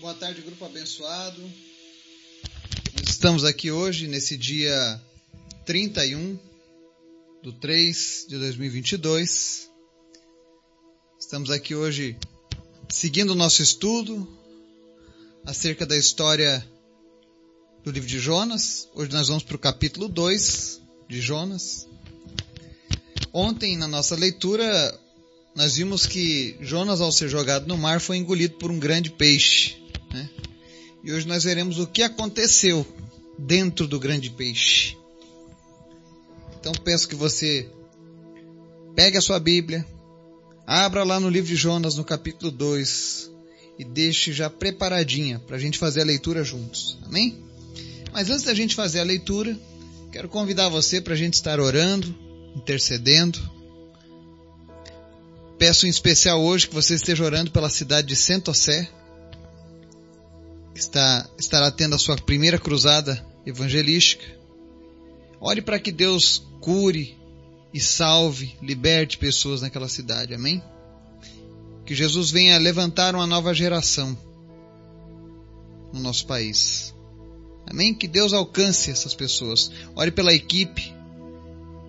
Boa tarde, grupo abençoado. Estamos aqui hoje, nesse dia 31 do 3 de 2022. Estamos aqui hoje seguindo o nosso estudo acerca da história do livro de Jonas. Hoje nós vamos para o capítulo 2 de Jonas. Ontem, na nossa leitura, nós vimos que Jonas, ao ser jogado no mar, foi engolido por um grande peixe. Né? E hoje nós veremos o que aconteceu dentro do grande peixe. Então peço que você pegue a sua Bíblia, abra lá no livro de Jonas, no capítulo 2, e deixe já preparadinha para a gente fazer a leitura juntos. Amém? Mas antes da gente fazer a leitura, quero convidar você para a gente estar orando, intercedendo. Peço em especial hoje que você esteja orando pela cidade de Santosé, está, estará tendo a sua primeira cruzada evangelística. Ore para que Deus cure e salve, liberte pessoas naquela cidade. Amém? Que Jesus venha levantar uma nova geração no nosso país. Amém? Que Deus alcance essas pessoas. Ore pela equipe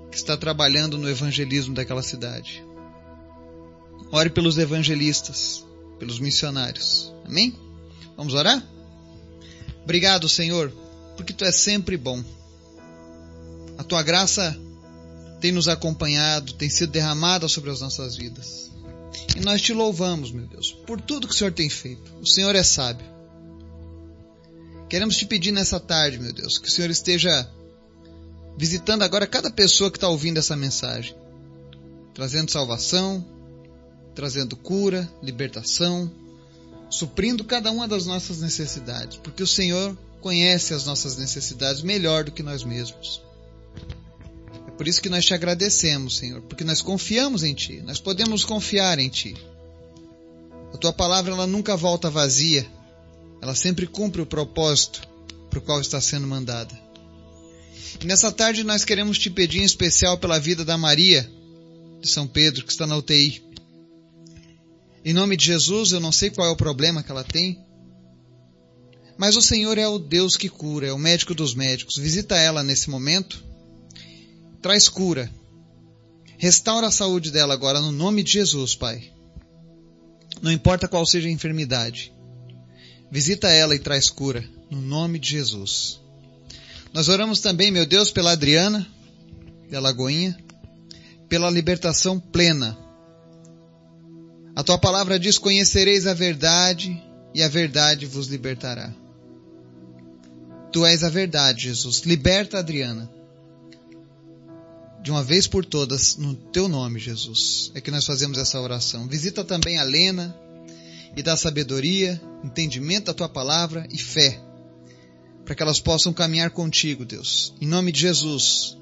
que está trabalhando no evangelismo daquela cidade. Ore pelos evangelistas, pelos missionários. Amém? Vamos orar? Obrigado, Senhor, porque tu és sempre bom. A tua graça tem nos acompanhado, tem sido derramada sobre as nossas vidas. E nós te louvamos, meu Deus, por tudo que o Senhor tem feito. O Senhor é sábio. Queremos te pedir nessa tarde, meu Deus, que o Senhor esteja visitando agora cada pessoa que está ouvindo essa mensagem, trazendo salvação, trazendo cura, libertação, suprindo cada uma das nossas necessidades, porque o Senhor conhece as nossas necessidades melhor do que nós mesmos. É por isso que nós te agradecemos, Senhor, porque nós confiamos em Ti, nós podemos confiar em Ti. A Tua palavra ela nunca volta vazia, ela sempre cumpre o propósito para o qual está sendo mandada. E nessa tarde nós queremos te pedir em especial pela vida da Maria de São Pedro, que está na UTI. Em nome de Jesus, eu não sei qual é o problema que ela tem, mas o Senhor é o Deus que cura, é o médico dos médicos. Visita ela nesse momento, traz cura, restaura a saúde dela agora no nome de Jesus, Pai. Não importa qual seja a enfermidade, visita ela e traz cura no nome de Jesus. Nós oramos também, meu Deus, pela Adriana, da Lagoinha, pela libertação plena. A tua palavra diz: Conhecereis a verdade, e a verdade vos libertará. Tu és a verdade, Jesus. Liberta a Adriana. De uma vez por todas, no teu nome, Jesus. É que nós fazemos essa oração. Visita também a Lena e dá sabedoria, entendimento da tua palavra e fé para que elas possam caminhar contigo, Deus. Em nome de Jesus,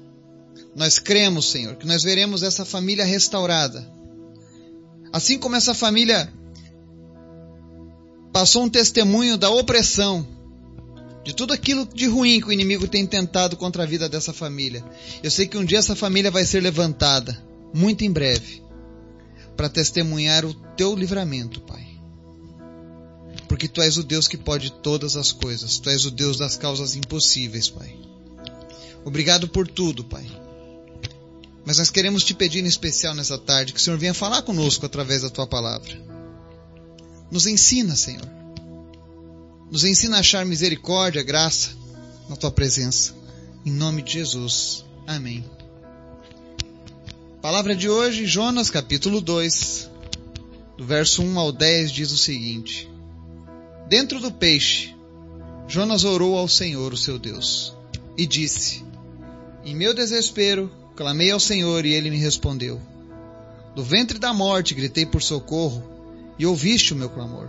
nós cremos, Senhor, que nós veremos essa família restaurada. Assim como essa família passou um testemunho da opressão, de tudo aquilo de ruim que o inimigo tem tentado contra a vida dessa família. Eu sei que um dia essa família vai ser levantada, muito em breve, para testemunhar o teu livramento, Pai porque tu és o Deus que pode todas as coisas, tu és o Deus das causas impossíveis, Pai. Obrigado por tudo, Pai. Mas nós queremos te pedir em especial nessa tarde que o Senhor venha falar conosco através da tua palavra. Nos ensina, Senhor. Nos ensina a achar misericórdia, graça na tua presença. Em nome de Jesus. Amém. Palavra de hoje, Jonas capítulo 2, do verso 1 ao 10 diz o seguinte: Dentro do peixe, Jonas orou ao Senhor, o seu Deus, e disse: Em meu desespero, clamei ao Senhor e ele me respondeu. Do ventre da morte gritei por socorro e ouviste o meu clamor.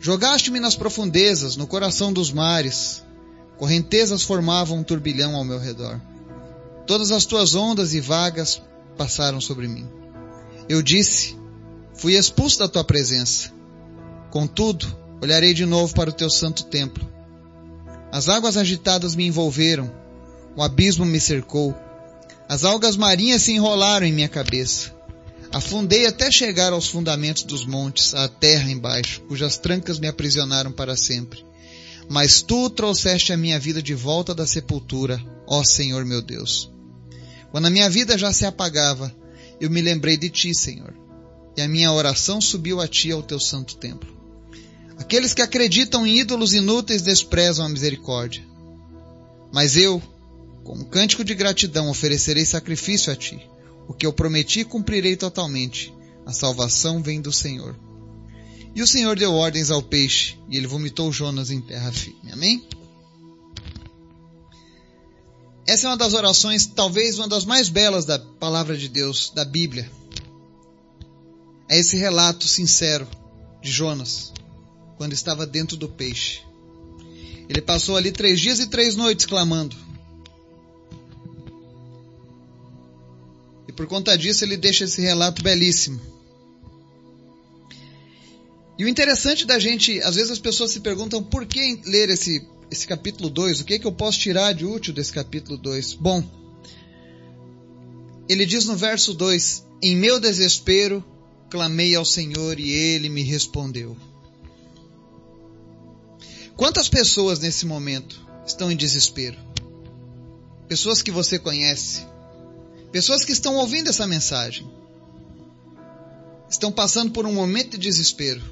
Jogaste-me nas profundezas, no coração dos mares. Correntezas formavam um turbilhão ao meu redor. Todas as tuas ondas e vagas passaram sobre mim. Eu disse: Fui expulso da tua presença. Contudo, olharei de novo para o teu santo templo. As águas agitadas me envolveram, o abismo me cercou, as algas marinhas se enrolaram em minha cabeça, Afundei até chegar aos fundamentos dos montes, à terra embaixo, cujas trancas me aprisionaram para sempre. Mas tu trouxeste a minha vida de volta da sepultura, ó Senhor meu Deus. Quando a minha vida já se apagava, eu me lembrei de ti, Senhor, e a minha oração subiu a ti ao teu santo templo. Aqueles que acreditam em ídolos inúteis desprezam a misericórdia. Mas eu, como cântico de gratidão, oferecerei sacrifício a ti. O que eu prometi cumprirei totalmente. A salvação vem do Senhor. E o Senhor deu ordens ao peixe, e ele vomitou Jonas em terra firme. Amém? Essa é uma das orações, talvez uma das mais belas da palavra de Deus, da Bíblia. É esse relato sincero de Jonas, quando estava dentro do peixe. Ele passou ali três dias e três noites clamando. E por conta disso ele deixa esse relato belíssimo. E o interessante da gente, às vezes as pessoas se perguntam por que ler esse, esse capítulo 2, o que, é que eu posso tirar de útil desse capítulo 2? Bom, ele diz no verso 2: Em meu desespero clamei ao Senhor e ele me respondeu. Quantas pessoas nesse momento estão em desespero? Pessoas que você conhece, Pessoas que estão ouvindo essa mensagem estão passando por um momento de desespero.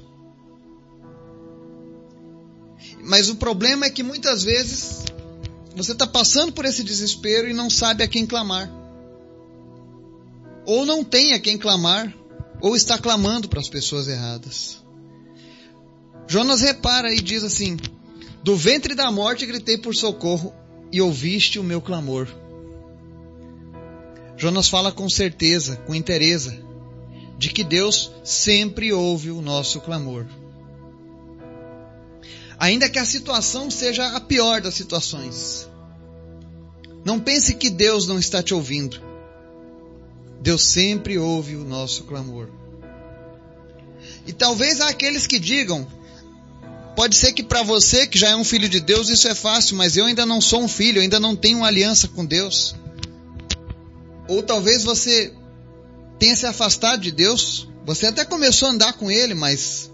Mas o problema é que muitas vezes você está passando por esse desespero e não sabe a quem clamar. Ou não tem a quem clamar, ou está clamando para as pessoas erradas. Jonas repara e diz assim: Do ventre da morte gritei por socorro e ouviste o meu clamor. Jonas fala com certeza, com interesse, de que Deus sempre ouve o nosso clamor. Ainda que a situação seja a pior das situações. Não pense que Deus não está te ouvindo. Deus sempre ouve o nosso clamor. E talvez há aqueles que digam: pode ser que para você, que já é um filho de Deus, isso é fácil, mas eu ainda não sou um filho, eu ainda não tenho uma aliança com Deus. Ou talvez você tenha se afastado de Deus. Você até começou a andar com Ele, mas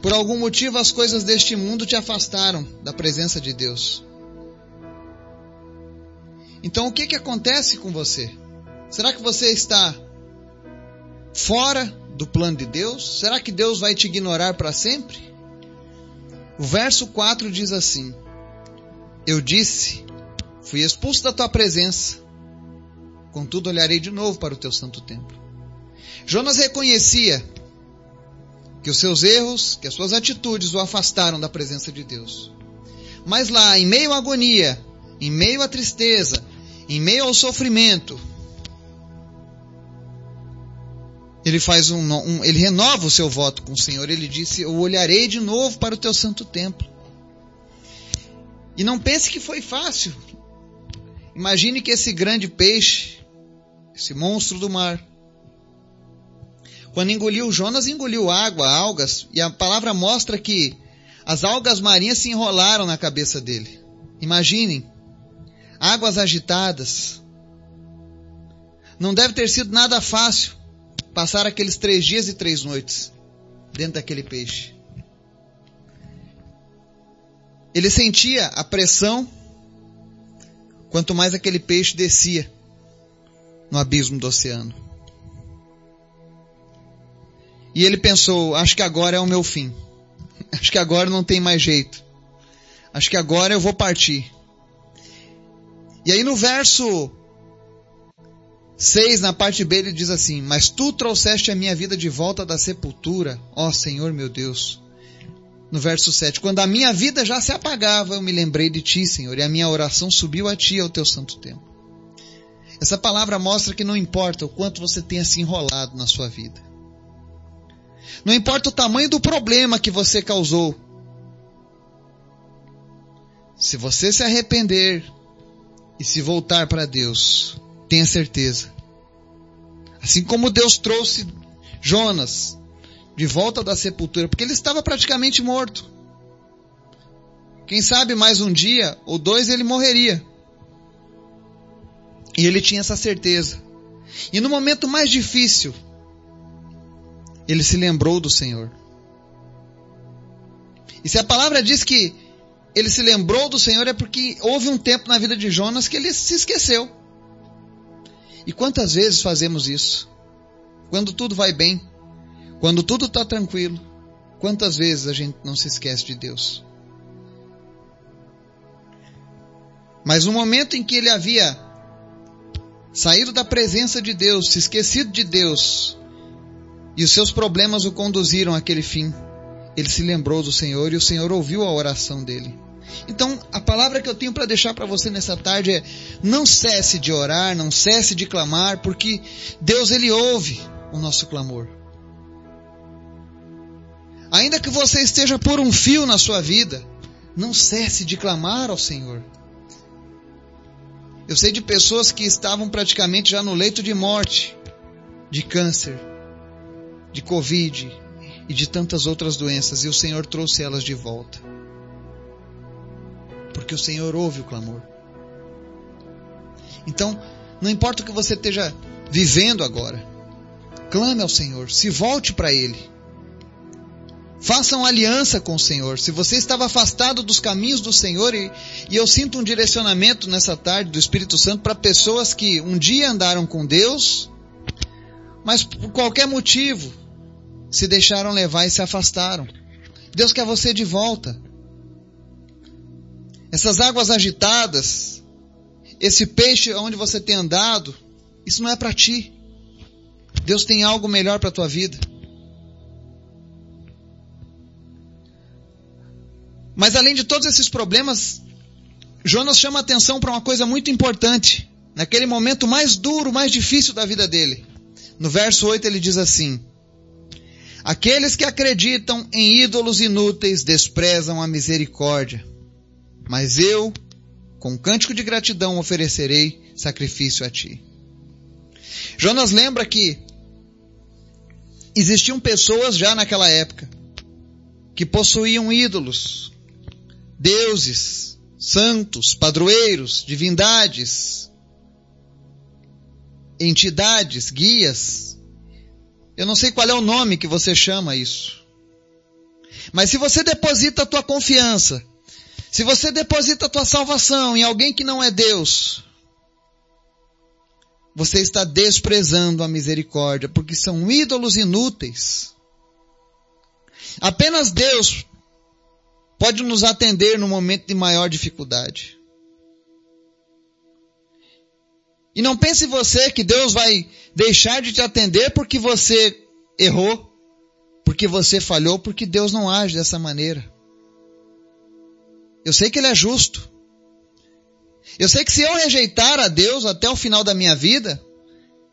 por algum motivo as coisas deste mundo te afastaram da presença de Deus. Então o que, que acontece com você? Será que você está fora do plano de Deus? Será que Deus vai te ignorar para sempre? O verso 4 diz assim: Eu disse, fui expulso da tua presença, Contudo, olharei de novo para o teu santo templo. Jonas reconhecia que os seus erros, que as suas atitudes o afastaram da presença de Deus. Mas lá, em meio à agonia, em meio à tristeza, em meio ao sofrimento, ele faz um, um, ele renova o seu voto com o Senhor. Ele disse: Eu olharei de novo para o teu santo templo. E não pense que foi fácil. Imagine que esse grande peixe esse monstro do mar. Quando engoliu Jonas, engoliu água, algas, e a palavra mostra que as algas marinhas se enrolaram na cabeça dele. Imaginem, águas agitadas. Não deve ter sido nada fácil passar aqueles três dias e três noites dentro daquele peixe. Ele sentia a pressão quanto mais aquele peixe descia no abismo do oceano. E ele pensou: acho que agora é o meu fim. Acho que agora não tem mais jeito. Acho que agora eu vou partir. E aí no verso 6, na parte B, ele diz assim: Mas tu trouxeste a minha vida de volta da sepultura, ó Senhor meu Deus. No verso 7, quando a minha vida já se apagava, eu me lembrei de ti, Senhor, e a minha oração subiu a ti, ao teu santo templo. Essa palavra mostra que não importa o quanto você tenha se enrolado na sua vida. Não importa o tamanho do problema que você causou. Se você se arrepender e se voltar para Deus, tenha certeza. Assim como Deus trouxe Jonas de volta da sepultura, porque ele estava praticamente morto. Quem sabe mais um dia ou dois ele morreria. E ele tinha essa certeza. E no momento mais difícil ele se lembrou do Senhor. E se a palavra diz que ele se lembrou do Senhor, é porque houve um tempo na vida de Jonas que ele se esqueceu. E quantas vezes fazemos isso? Quando tudo vai bem, quando tudo está tranquilo, quantas vezes a gente não se esquece de Deus? Mas no momento em que ele havia saído da presença de Deus, se esquecido de Deus, e os seus problemas o conduziram àquele fim, ele se lembrou do Senhor e o Senhor ouviu a oração dele. Então, a palavra que eu tenho para deixar para você nessa tarde é: não cesse de orar, não cesse de clamar, porque Deus ele ouve o nosso clamor. Ainda que você esteja por um fio na sua vida, não cesse de clamar ao Senhor. Eu sei de pessoas que estavam praticamente já no leito de morte, de câncer, de Covid e de tantas outras doenças, e o Senhor trouxe elas de volta. Porque o Senhor ouve o clamor. Então, não importa o que você esteja vivendo agora, clame ao Senhor, se volte para Ele. Faça uma aliança com o Senhor. Se você estava afastado dos caminhos do Senhor, e, e eu sinto um direcionamento nessa tarde do Espírito Santo para pessoas que um dia andaram com Deus, mas por qualquer motivo se deixaram levar e se afastaram. Deus quer você de volta. Essas águas agitadas, esse peixe onde você tem andado, isso não é para ti. Deus tem algo melhor para a tua vida. Mas além de todos esses problemas, Jonas chama atenção para uma coisa muito importante. Naquele momento mais duro, mais difícil da vida dele. No verso 8 ele diz assim: Aqueles que acreditam em ídolos inúteis desprezam a misericórdia. Mas eu, com cântico de gratidão, oferecerei sacrifício a ti. Jonas lembra que existiam pessoas já naquela época que possuíam ídolos, deuses, santos, padroeiros, divindades, entidades, guias. Eu não sei qual é o nome que você chama isso. Mas se você deposita a tua confiança, se você deposita a tua salvação em alguém que não é Deus, você está desprezando a misericórdia, porque são ídolos inúteis. Apenas Deus pode nos atender no momento de maior dificuldade. E não pense você que Deus vai deixar de te atender porque você errou, porque você falhou, porque Deus não age dessa maneira. Eu sei que Ele é justo. Eu sei que se eu rejeitar a Deus até o final da minha vida,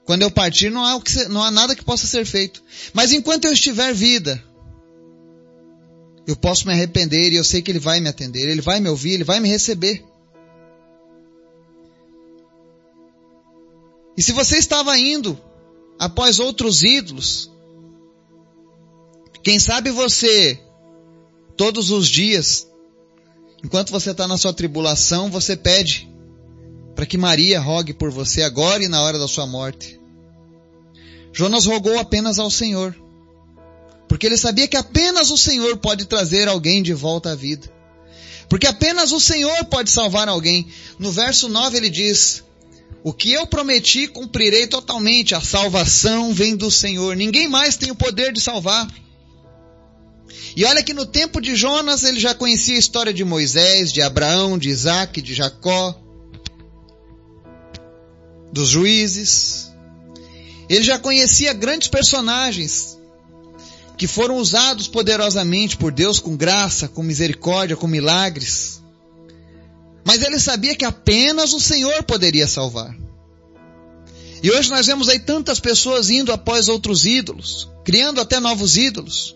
quando eu partir não há, não há nada que possa ser feito. Mas enquanto eu estiver vida, eu posso me arrepender e eu sei que Ele vai me atender, Ele vai me ouvir, Ele vai me receber. E se você estava indo após outros ídolos, quem sabe você, todos os dias, enquanto você está na sua tribulação, você pede para que Maria rogue por você agora e na hora da sua morte. Jonas rogou apenas ao Senhor porque ele sabia que apenas o Senhor pode trazer alguém de volta à vida. Porque apenas o Senhor pode salvar alguém. No verso 9 ele diz: O que eu prometi cumprirei totalmente, a salvação vem do Senhor. Ninguém mais tem o poder de salvar. E olha que no tempo de Jonas ele já conhecia a história de Moisés, de Abraão, de Isaac, de Jacó, dos juízes. Ele já conhecia grandes personagens que foram usados poderosamente por Deus com graça, com misericórdia, com milagres. Mas ele sabia que apenas o Senhor poderia salvar. E hoje nós vemos aí tantas pessoas indo após outros ídolos, criando até novos ídolos.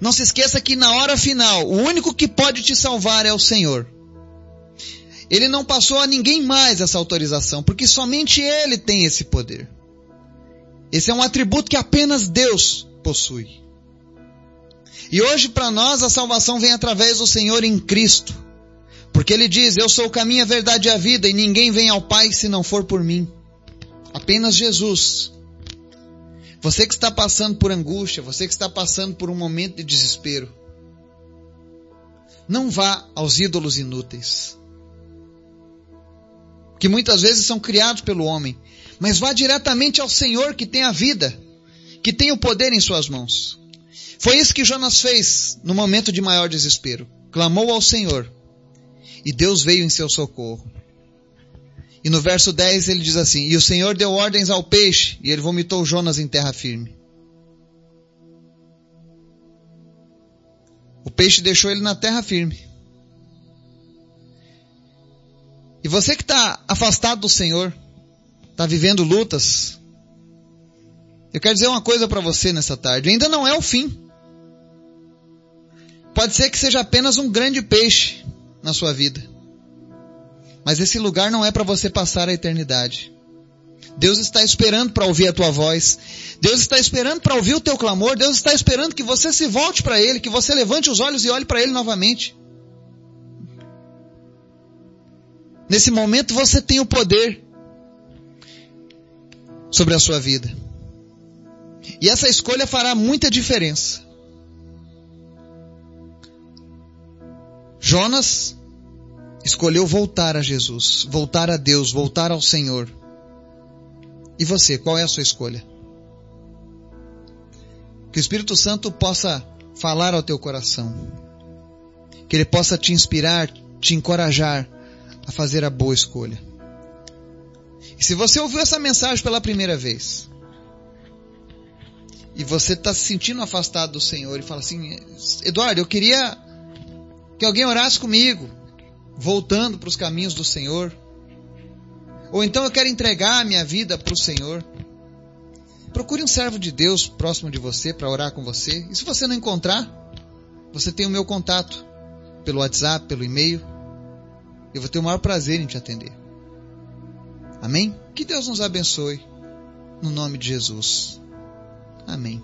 Não se esqueça que na hora final, o único que pode te salvar é o Senhor. Ele não passou a ninguém mais essa autorização, porque somente Ele tem esse poder. Esse é um atributo que apenas Deus possui. E hoje para nós a salvação vem através do Senhor em Cristo. Porque ele diz: Eu sou o caminho, a verdade e a vida, e ninguém vem ao Pai se não for por mim. Apenas Jesus. Você que está passando por angústia, você que está passando por um momento de desespero, não vá aos ídolos inúteis, que muitas vezes são criados pelo homem, mas vá diretamente ao Senhor que tem a vida, que tem o poder em suas mãos. Foi isso que Jonas fez no momento de maior desespero. Clamou ao Senhor e Deus veio em seu socorro. E no verso 10 ele diz assim: E o Senhor deu ordens ao peixe, e ele vomitou Jonas em terra firme. O peixe deixou ele na terra firme. E você que está afastado do Senhor, está vivendo lutas, eu quero dizer uma coisa para você nessa tarde: ainda não é o fim. Pode ser que seja apenas um grande peixe na sua vida. Mas esse lugar não é para você passar a eternidade. Deus está esperando para ouvir a tua voz. Deus está esperando para ouvir o teu clamor. Deus está esperando que você se volte para Ele, que você levante os olhos e olhe para Ele novamente. Nesse momento você tem o poder sobre a sua vida. E essa escolha fará muita diferença. Jonas escolheu voltar a Jesus, voltar a Deus, voltar ao Senhor. E você, qual é a sua escolha? Que o Espírito Santo possa falar ao teu coração. Que ele possa te inspirar, te encorajar a fazer a boa escolha. E se você ouviu essa mensagem pela primeira vez, e você está se sentindo afastado do Senhor e fala assim: Eduardo, eu queria que alguém orasse comigo, voltando para os caminhos do Senhor. Ou então eu quero entregar a minha vida para o Senhor. Procure um servo de Deus próximo de você para orar com você. E se você não encontrar, você tem o meu contato pelo WhatsApp, pelo e-mail. Eu vou ter o maior prazer em te atender. Amém? Que Deus nos abençoe. No nome de Jesus. Amém.